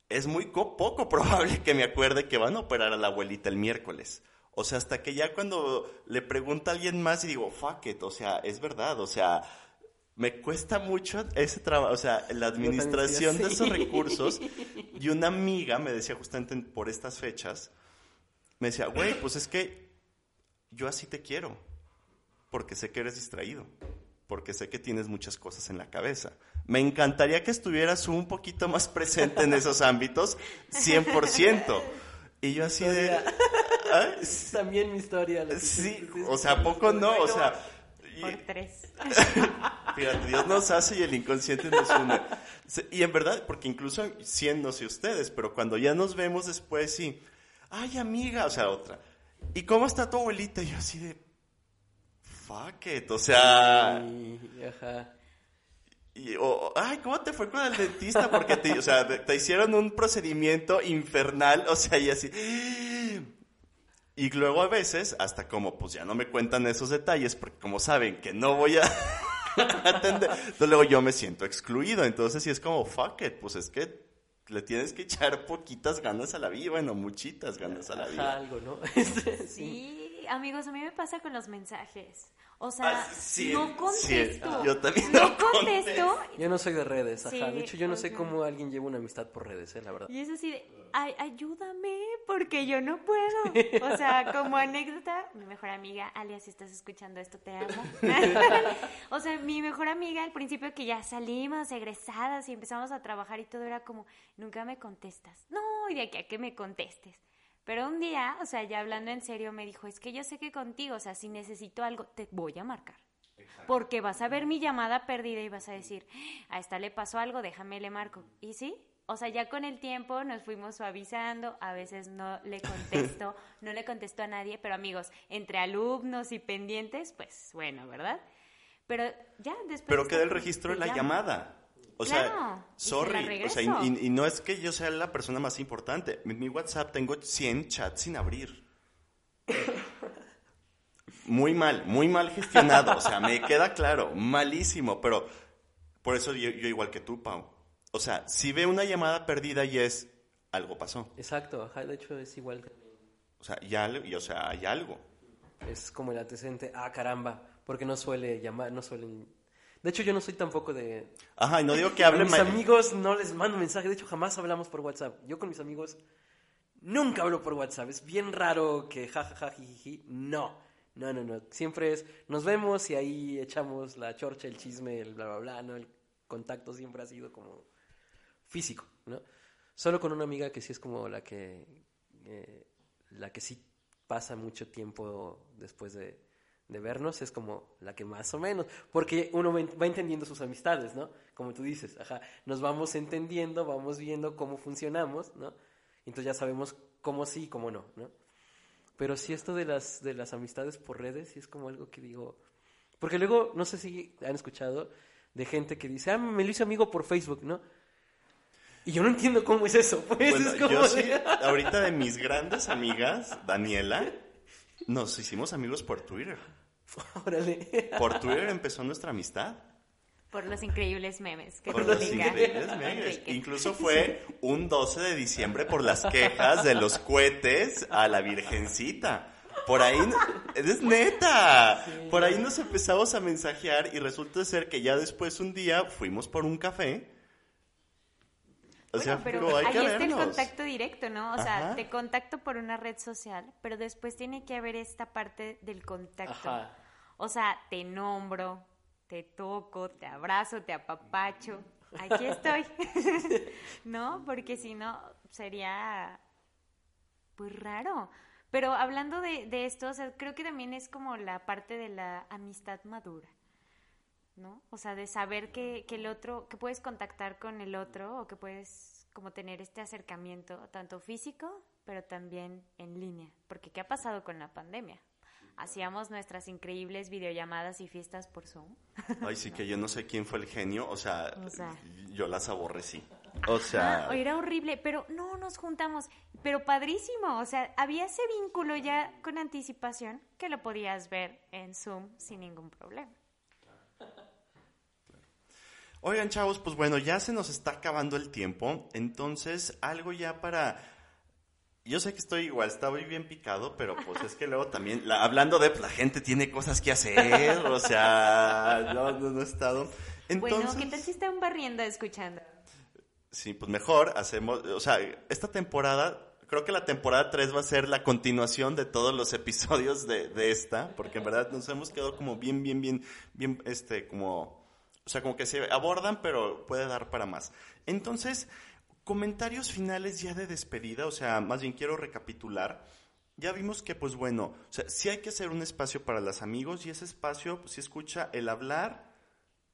es muy poco probable que me acuerde que van a operar a la abuelita el miércoles. O sea, hasta que ya cuando le pregunta a alguien más y digo, fuck it, o sea, es verdad, o sea, me cuesta mucho ese trabajo, o sea, la administración de esos recursos. Y una amiga me decía justamente por estas fechas, me decía, güey, pues es que yo así te quiero, porque sé que eres distraído porque sé que tienes muchas cosas en la cabeza. Me encantaría que estuvieras un poquito más presente en esos ámbitos, 100%. Y yo así de... También mi historia. Sí, o sea, ¿a poco no? O sea, por tres. Fíjate, Dios nos hace y el inconsciente nos une. Y en verdad, porque incluso siéndose ustedes, pero cuando ya nos vemos después, sí, ay amiga, o sea, otra. ¿Y cómo está tu abuelita? Y yo así de, fuck it, o sea... ajá. Y, o, ay, ¿cómo te fue con el dentista? Porque te, o sea, te, hicieron un procedimiento infernal, o sea, y así. Y luego a veces, hasta como, pues ya no me cuentan esos detalles, porque como saben que no voy a atender, entonces luego yo me siento excluido. Entonces, sí es como, fuck it, pues es que le tienes que echar poquitas ganas a la vida, bueno, muchitas ganas a la vida. Algo, ¿no? sí, amigos, a mí me pasa con los mensajes. O sea, ah, no contesto. yo también no, contesto. Yo no soy de redes, ajá. de hecho, yo no sé cómo alguien lleva una amistad por redes, eh, la verdad. Y es así de, Ay, ayúdame, porque yo no puedo. O sea, como anécdota, mi mejor amiga, alias, si estás escuchando esto, te amo. o sea, mi mejor amiga, al principio que ya salimos egresadas y empezamos a trabajar y todo era como, nunca me contestas. No, y de aquí a que me contestes. Pero un día, o sea, ya hablando en serio, me dijo, es que yo sé que contigo, o sea, si necesito algo, te voy a marcar. Porque vas a ver mi llamada perdida y vas a decir, a esta le pasó algo, déjame le marco. ¿Y sí? O sea, ya con el tiempo nos fuimos suavizando, a veces no le contesto, no le contesto a nadie, pero amigos, entre alumnos y pendientes, pues bueno, ¿verdad? Pero ya después... Pero queda el registro de la llamada. O sea, sorry, o sea, y, no es que yo sea la persona más importante. En mi WhatsApp tengo 100 chats sin abrir. Muy mal, muy mal gestionado, o sea, me queda claro, malísimo, pero por eso yo, igual que tú, Pau. O sea, si ve una llamada perdida y es algo pasó. Exacto, de hecho es igual. O sea, ya, y, o sea, hay algo. Es como el antecedente, ah, caramba, porque no suele llamar, no suelen de hecho, yo no soy tampoco de... Ajá, y no digo que hablen... mis amigos no les mando mensaje. De hecho, jamás hablamos por WhatsApp. Yo con mis amigos nunca hablo por WhatsApp. Es bien raro que jajaja, jiji. No, no, no, no. Siempre es, nos vemos y ahí echamos la chorcha, el chisme, el bla, bla, bla, ¿no? El contacto siempre ha sido como físico, ¿no? Solo con una amiga que sí es como la que... Eh, la que sí pasa mucho tiempo después de de vernos es como la que más o menos, porque uno va entendiendo sus amistades, ¿no? Como tú dices, ajá, nos vamos entendiendo, vamos viendo cómo funcionamos, ¿no? Entonces ya sabemos cómo sí y cómo no, ¿no? Pero sí esto de las, de las amistades por redes, sí es como algo que digo, porque luego, no sé si han escuchado de gente que dice, ah, me lo hice amigo por Facebook, ¿no? Y yo no entiendo cómo es eso. Pues, bueno, yo sí, ahorita de mis grandes amigas, Daniela, nos hicimos amigos por Twitter. Órale. Por Twitter empezó nuestra amistad. Por los increíbles memes. Que por los increíbles memes. Incluso fue un 12 de diciembre por las quejas de los cohetes a la Virgencita. Por ahí, es neta. por ahí nos empezamos a mensajear y resulta ser que ya después un día fuimos por un café. O sea, pero, ahí está el contacto directo, ¿no? O sea, te contacto por una red social, pero después tiene que haber esta parte del contacto. O sea, te nombro, te toco, te abrazo, te apapacho. Aquí estoy. ¿No? Porque si no, sería pues raro. Pero hablando de, de esto, o sea, creo que también es como la parte de la amistad madura. ¿No? O sea, de saber que, que, el otro, que puedes contactar con el otro o que puedes como tener este acercamiento tanto físico, pero también en línea. Porque ¿qué ha pasado con la pandemia? hacíamos nuestras increíbles videollamadas y fiestas por Zoom. Ay, sí, que yo no sé quién fue el genio, o sea, yo las aborrecí. O sea... era horrible, pero no nos juntamos, pero padrísimo, o sea, había ese vínculo ya con anticipación que lo podías ver en Zoom sin ningún problema. Oigan, chavos, pues bueno, ya se nos está acabando el tiempo, entonces algo ya para yo sé que estoy igual, estaba bien picado, pero pues es que luego también, hablando de, pues, la gente tiene cosas que hacer, o sea, no, no, he estado. Entonces, bueno, ¿qué tal si están barriendo escuchando? Sí, pues mejor hacemos, o sea, esta temporada, creo que la temporada 3 va a ser la continuación de todos los episodios de, de esta, porque en verdad nos hemos quedado como bien, bien, bien, bien, este, como, o sea, como que se abordan, pero puede dar para más. Entonces, comentarios finales ya de despedida, o sea, más bien quiero recapitular. ya vimos que, pues bueno, o sea, sí hay que hacer un espacio para los amigos y ese espacio, pues sí escucha el hablar,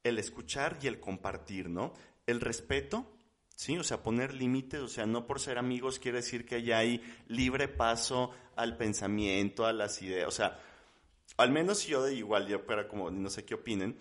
el escuchar y el compartir, ¿no? El respeto, ¿sí? O sea, poner límites, o sea, no por ser amigos quiere decir que ya hay libre paso al pensamiento, a las ideas, o sea, al menos yo de igual, yo para como, no sé qué opinen,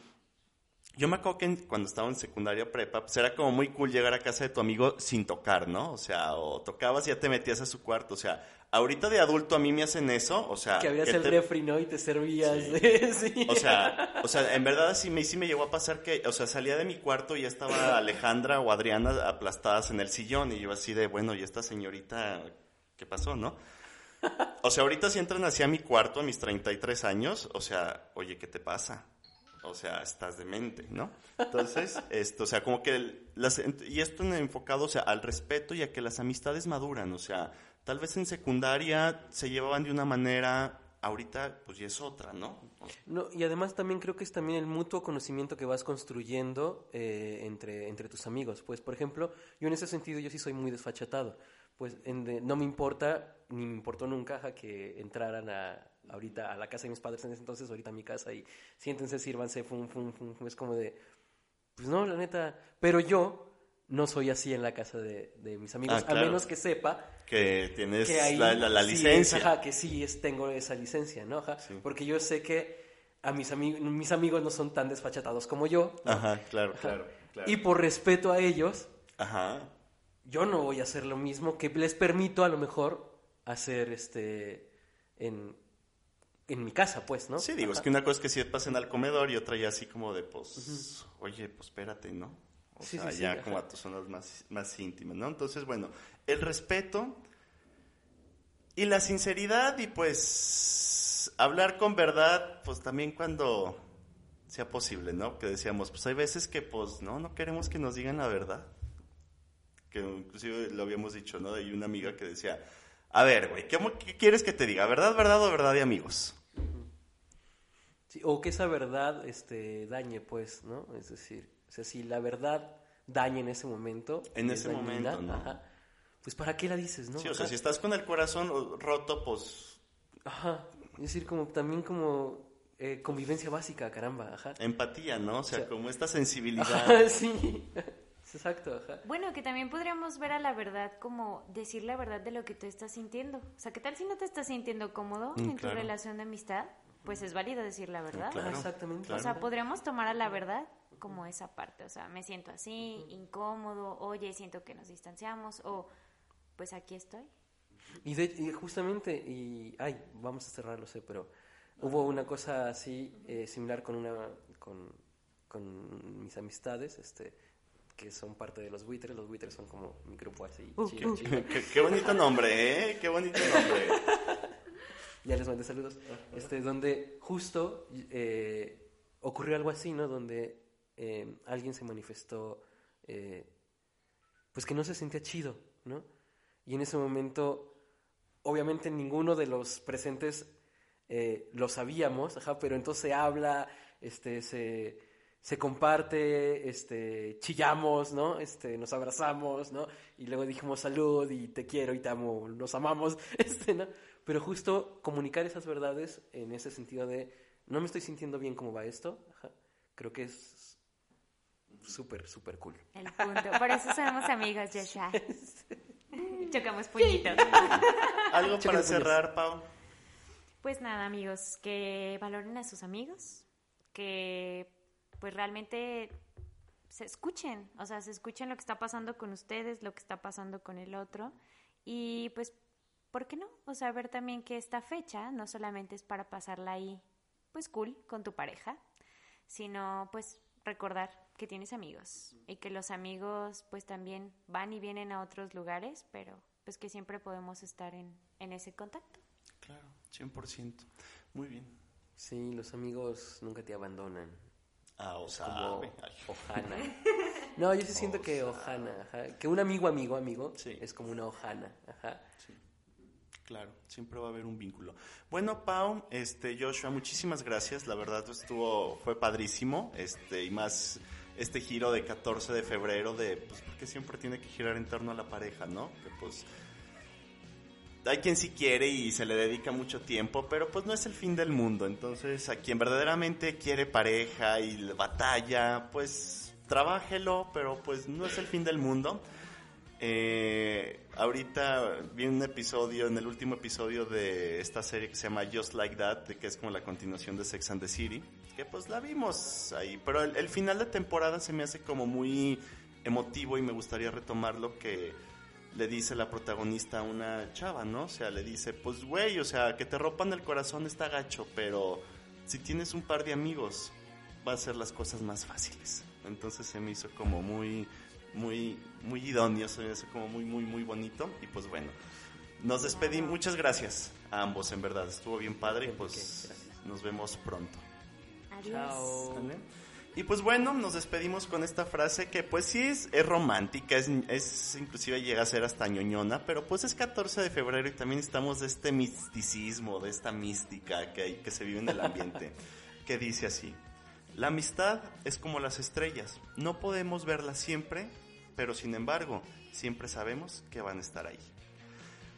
yo me acuerdo que cuando estaba en secundaria prepa, pues era como muy cool llegar a casa de tu amigo sin tocar, ¿no? O sea, o tocabas y ya te metías a su cuarto. O sea, ahorita de adulto a mí me hacen eso, o sea... Que abrías el refri, ¿no? Y te servías. Sí. O sea, o sea, en verdad sí me, sí me llegó a pasar que, o sea, salía de mi cuarto y ya estaba Alejandra o Adriana aplastadas en el sillón y yo así de, bueno, ¿y esta señorita qué pasó, no? O sea, ahorita si entran hacia mi cuarto a mis 33 años, o sea, oye, ¿qué te pasa? O sea, estás demente, ¿no? Entonces, esto, o sea, como que, las, y esto enfocado, o sea, al respeto y a que las amistades maduran, o sea, tal vez en secundaria se llevaban de una manera, ahorita pues ya es otra, ¿no? no y además también creo que es también el mutuo conocimiento que vas construyendo eh, entre, entre tus amigos. Pues, por ejemplo, yo en ese sentido yo sí soy muy desfachatado. Pues no me importa, ni me importó nunca que entraran a, ahorita a la casa de mis padres en ese entonces, ahorita a mi casa y siéntense, sírvanse, fum, fum, fum, es como de, pues no, la neta, pero yo no soy así en la casa de, mis amigos, ah, a menos que sepa que tienes la, licencia. que sí es, tengo esa licencia, ¿no? Porque yo sé que a mis, amigos mis amigos no son tan desfachatados como yo. Ajá, claro, claro, Y por respeto a ellos, Ajá. yo no voy a hacer lo mismo que les permito a lo mejor hacer este en, en mi casa, pues, ¿no? Sí, digo, es que una cosa es que si pasen al comedor y otra ya así como de, pues, oye, pues espérate, ¿no? O sea, ya como a tus zonas más, más íntimas, ¿no? Entonces, bueno, el respeto y la sinceridad y pues hablar con verdad, pues también cuando sea posible, ¿no? Que decíamos, pues hay veces que pues no, no queremos que nos digan la verdad. Que inclusive lo habíamos dicho, ¿no? Hay una amiga que decía, a ver, güey, ¿qué, ¿qué, quieres que te diga? ¿Verdad, verdad o verdad de amigos? O que esa verdad este, dañe, pues, ¿no? Es decir, o sea, si la verdad daña en ese momento. En ese momento, ¿no? pues ¿para qué la dices, no? Sí, o sea, si estás con el corazón roto, pues... Ajá, es decir, como también como eh, convivencia básica, caramba, ajá. Empatía, ¿no? O sea, como esta sensibilidad. Ajá, sí, exacto, ajá. Bueno, que también podríamos ver a la verdad como decir la verdad de lo que tú estás sintiendo. O sea, ¿qué tal si no te estás sintiendo cómodo mm, en tu relación de amistad? Pues es válido decir la verdad. Claro, exactamente. O sea, podríamos tomar a la verdad como esa parte, o sea, me siento así, incómodo, oye, siento que nos distanciamos, o pues aquí estoy. Y, de, justamente, y, ay, vamos a cerrarlo, sé, pero hubo una cosa así, eh, similar con una, con, con mis amistades, este, que son parte de los buitres. Los buitres son como mi grupo así. Uh, uh. Qué, bonito nombre, ¿eh? Qué bonito nombre. ya les mandé saludos, este, donde justo eh, ocurrió algo así, ¿no? Donde eh, alguien se manifestó, eh, pues que no se sentía chido, ¿no? Y en ese momento, obviamente ninguno de los presentes lo sabíamos, ajá, pero entonces se habla, este, se, se comparte, este, chillamos, ¿no? Este, nos abrazamos, ¿no? Y luego dijimos salud y te quiero y te amo, nos amamos, este, ¿no? Pero justo comunicar esas verdades en ese sentido de no me estoy sintiendo bien cómo va esto, creo que es súper, súper cool. El punto. Por eso somos amigos, Joshua. Chocamos puñitos. ¿Algo para cerrar, Pau? Pues nada, amigos, que valoren a sus amigos, que pues realmente se escuchen, o sea, se escuchen lo que está pasando con ustedes, lo que está pasando con el otro y pues ¿por qué no? O sea, ver también que esta fecha no solamente es para pasarla ahí, pues cool, con tu pareja, sino pues recordar que tienes amigos y que los amigos pues también van y vienen a otros lugares, pero pues que siempre podemos estar en, en ese contacto. Claro, 100%. Muy bien. Sí, los amigos nunca te abandonan. Ah, o sea, Ojana. No, yo sí siento que Ojana, que un amigo, amigo, amigo, es como una Ojana, ajá. Claro, siempre va a haber un vínculo. Bueno, Pau, este, Joshua, muchísimas gracias. La verdad estuvo, fue padrísimo, este, y más este giro de 14 de febrero de, pues, porque siempre tiene que girar en torno a la pareja, ¿no? Que pues, hay quien sí quiere y se le dedica mucho tiempo, pero pues no es el fin del mundo. Entonces, a quien verdaderamente quiere pareja y batalla, pues trabájelo, pero pues no es el fin del mundo. Eh, ahorita vi un episodio, en el último episodio de esta serie que se llama Just Like That, que es como la continuación de Sex and the City, que pues la vimos ahí, pero el, final de temporada se me hace como muy emotivo y me gustaría retomarlo que le dice la protagonista a una chava, ¿no? O sea, le dice, pues güey, o sea, que te rompan el corazón está gacho, pero si tienes un par de amigos, va a ser las cosas más fáciles. Entonces se me hizo como muy, muy, muy idóneo, se me hizo como muy, muy, muy bonito. Y pues bueno, nos despedimos. Muchas gracias a ambos, en verdad. Estuvo bien padre y pues nos vemos pronto. Adiós. Chao. Y pues bueno, nos despedimos con esta frase que pues sí es, es romántica, es, es inclusive llega a ser hasta ñoñona, pero pues es 14 de febrero y también estamos de este misticismo, de esta mística que, hay, que se vive en el ambiente, que dice así, la amistad es como las estrellas, no podemos verlas siempre, pero sin embargo, siempre sabemos que van a estar ahí.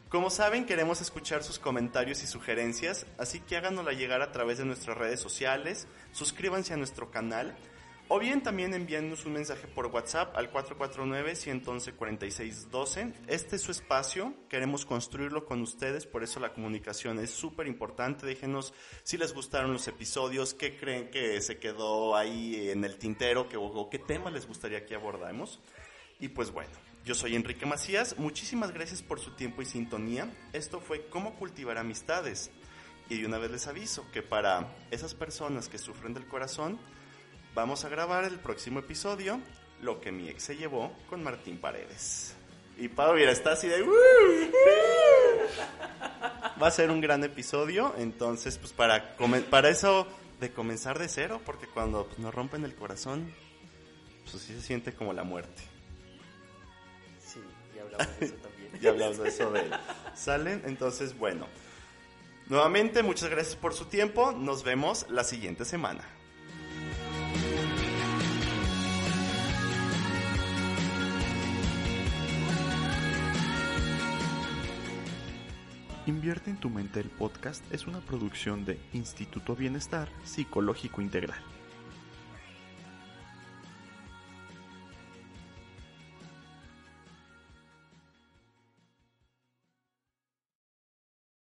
Como saben, queremos escuchar sus comentarios y sugerencias, así que háganosla llegar a través de nuestras redes sociales, suscríbanse a nuestro canal, o bien también envíennos un mensaje por WhatsApp al 449-111-4612. Este es su espacio, queremos construirlo con ustedes, por eso la comunicación es súper importante. Déjenos si les gustaron los episodios, qué creen que se quedó ahí en el tintero, que, o qué tema les gustaría que abordemos. Y pues bueno, yo soy Enrique Macías, muchísimas gracias por su tiempo y sintonía. Esto fue Cómo cultivar amistades. Y de una vez les aviso que para esas personas que sufren del corazón, vamos a grabar el próximo episodio, Lo que mi ex se llevó con Martín Paredes. Y Pau, mira, está así de... Va a ser un gran episodio, entonces pues para, para eso de comenzar de cero, porque cuando pues, nos rompen el corazón, pues sí se siente como la muerte. Sí, ya hablamos de eso también. Ya hablamos de eso de él. ¿Salen? Entonces, bueno. Nuevamente, muchas gracias por su tiempo. Nos vemos la siguiente semana. Invierte en tu mente el podcast es una producción de Instituto Bienestar Psicológico Integral.